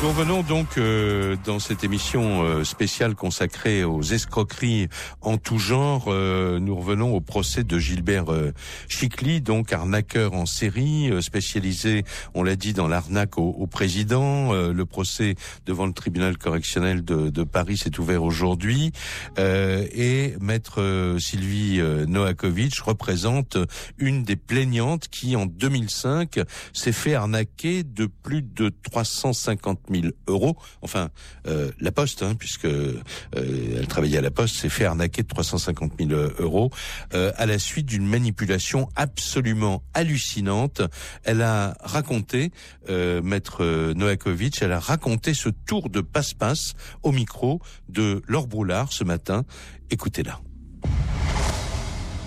Nous revenons donc euh, dans cette émission euh, spéciale consacrée aux escroqueries en tout genre. Euh, nous revenons au procès de Gilbert euh, Chicly, donc arnaqueur en série, spécialisé, on l'a dit, dans l'arnaque au, au président. Le procès devant le tribunal correctionnel de, de Paris s'est ouvert aujourd'hui. et maître Sylvie Noakovic représente une des plaignantes qui, en 2005, s'est fait arnaquer de plus de 350 000 euros. Enfin, euh, la Poste, hein, puisque euh, elle travaillait à la Poste, s'est fait arnaquer de 350 000 euros euh, à la suite d'une manipulation absolument hallucinante. Elle a raconté, maître Noakovic, elle a raconté ce tour de passe-passe au micro de Laure Broulard ce matin. Écoutez-la.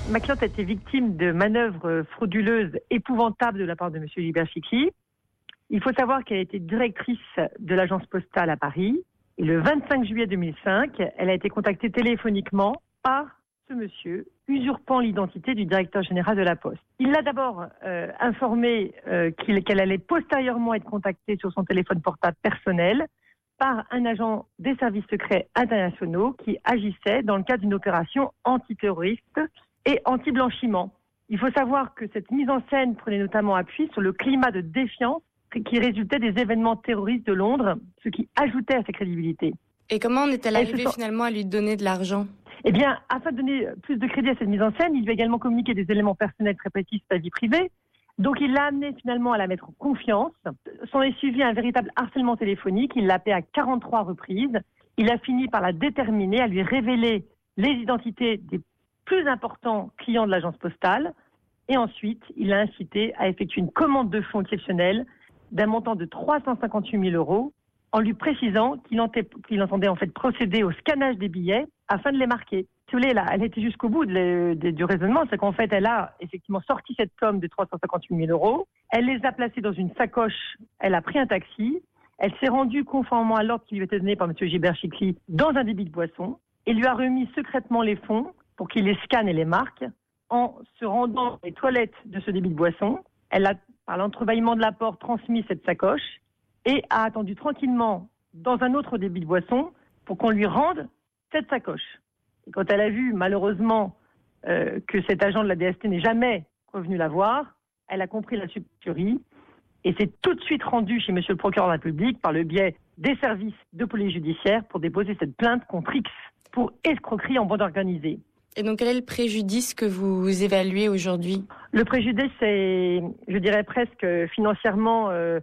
Ma cliente a été victime de manœuvres frauduleuses épouvantables de la part de M. Gilbert Chicly. Il faut savoir qu'elle a été directrice de l'agence postale à Paris. Et le 25 juillet 2005, elle a été contactée téléphoniquement par ce monsieur, usurpant l'identité du directeur général de la Poste. Il l'a d'abord euh, informé euh, qu'elle qu allait postérieurement être contactée sur son téléphone portable personnel par un agent des services secrets internationaux qui agissait dans le cadre d'une opération antiterroriste et anti-blanchiment. Il faut savoir que cette mise en scène prenait notamment appui sur le climat de défiance qui résultait des événements terroristes de Londres, ce qui ajoutait à sa crédibilité. Et comment en est-elle arrivée finalement à lui donner de l'argent? Eh bien, afin de donner plus de crédit à cette mise en scène, il lui a également communiqué des éléments personnels très précis de sa vie privée. Donc, il l'a amené finalement à la mettre en confiance. S'en est suivi un véritable harcèlement téléphonique. Il l'a appelé à 43 reprises. Il a fini par la déterminer, à lui révéler les identités des plus importants clients de l'agence postale. Et ensuite, il l'a incité à effectuer une commande de fonds exceptionnelle d'un montant de 358 000 euros en lui précisant qu'il entendait, en fait procéder au scannage des billets afin de les marquer. Si vous voulez, là, elle était jusqu'au bout du raisonnement, c'est qu'en fait, elle a effectivement sorti cette somme de 358 000 euros, elle les a placés dans une sacoche, elle a pris un taxi, elle s'est rendue conformément à l'ordre qui lui était donné par M. Gilbert Chicly dans un débit de boisson et lui a remis secrètement les fonds pour qu'il les scanne et les marque. En se rendant dans les toilettes de ce débit de boisson, elle a, par l'entrebâillement de la porte, transmis cette sacoche et a attendu tranquillement dans un autre débit de boisson pour qu'on lui rende cette sacoche. Et quand elle a vu malheureusement euh, que cet agent de la DST n'est jamais revenu la voir, elle a compris la supercherie et s'est tout de suite rendue chez Monsieur le procureur de la République par le biais des services de police judiciaire pour déposer cette plainte contre X pour escroquerie en bande organisée. Et donc quel est le préjudice que vous évaluez aujourd'hui? Le préjudice est, je dirais presque financièrement euh,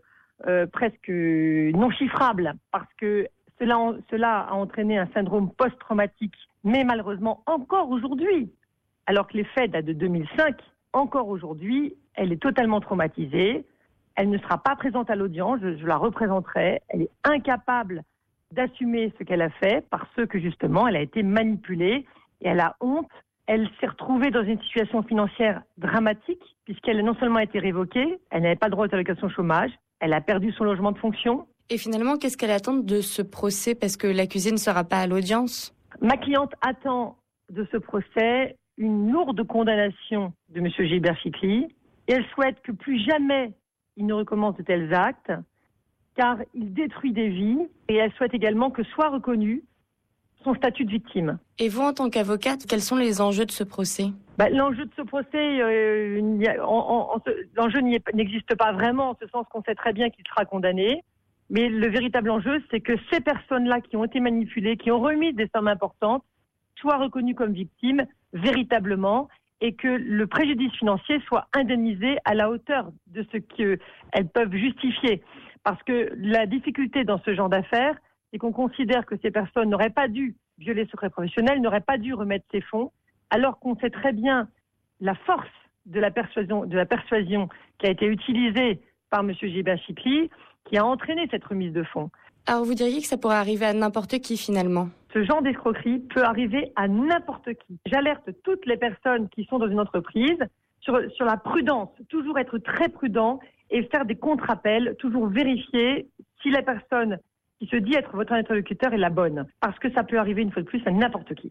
euh, presque non chiffrable parce que cela, cela a entraîné un syndrome post-traumatique, mais malheureusement encore aujourd'hui, alors que les faits datent de 2005, encore aujourd'hui, elle est totalement traumatisée. Elle ne sera pas présente à l'audience, je la représenterai. Elle est incapable d'assumer ce qu'elle a fait parce que justement, elle a été manipulée et elle a honte. Elle s'est retrouvée dans une situation financière dramatique puisqu'elle a non seulement été révoquée, elle n'avait pas droit aux allocations chômage, elle a perdu son logement de fonction. Et finalement, qu'est-ce qu'elle attend de ce procès? Parce que l'accusé ne sera pas à l'audience Ma cliente attend de ce procès une lourde condamnation de M. Gilbert Chicly et elle souhaite que plus jamais il ne recommence de tels actes car il détruit des vies et elle souhaite également que soit reconnu son statut de victime. Et vous, en tant qu'avocate, quels sont les enjeux de ce procès? Bah, l'enjeu de ce procès, euh, l'enjeu n'existe pas vraiment, en ce sens qu'on sait très bien qu'il sera condamné. Mais le véritable enjeu, c'est que ces personnes-là qui ont été manipulées, qui ont remis des sommes importantes, soient reconnues comme victimes véritablement et que le préjudice financier soit indemnisé à la hauteur de ce qu'elles peuvent justifier. Parce que la difficulté dans ce genre d'affaires, c'est qu'on considère que ces personnes n'auraient pas dû violer le secret professionnel, n'auraient pas dû remettre ces fonds, alors qu'on sait très bien la force de la persuasion, de la persuasion qui a été utilisée par M. Gilbert Chicly, qui a entraîné cette remise de fonds. Alors vous diriez que ça pourrait arriver à n'importe qui finalement? Ce genre d'escroquerie peut arriver à n'importe qui. J'alerte toutes les personnes qui sont dans une entreprise sur, sur la prudence, toujours être très prudent et faire des contre-appels, toujours vérifier si la personne qui se dit être votre interlocuteur est la bonne. Parce que ça peut arriver une fois de plus à n'importe qui.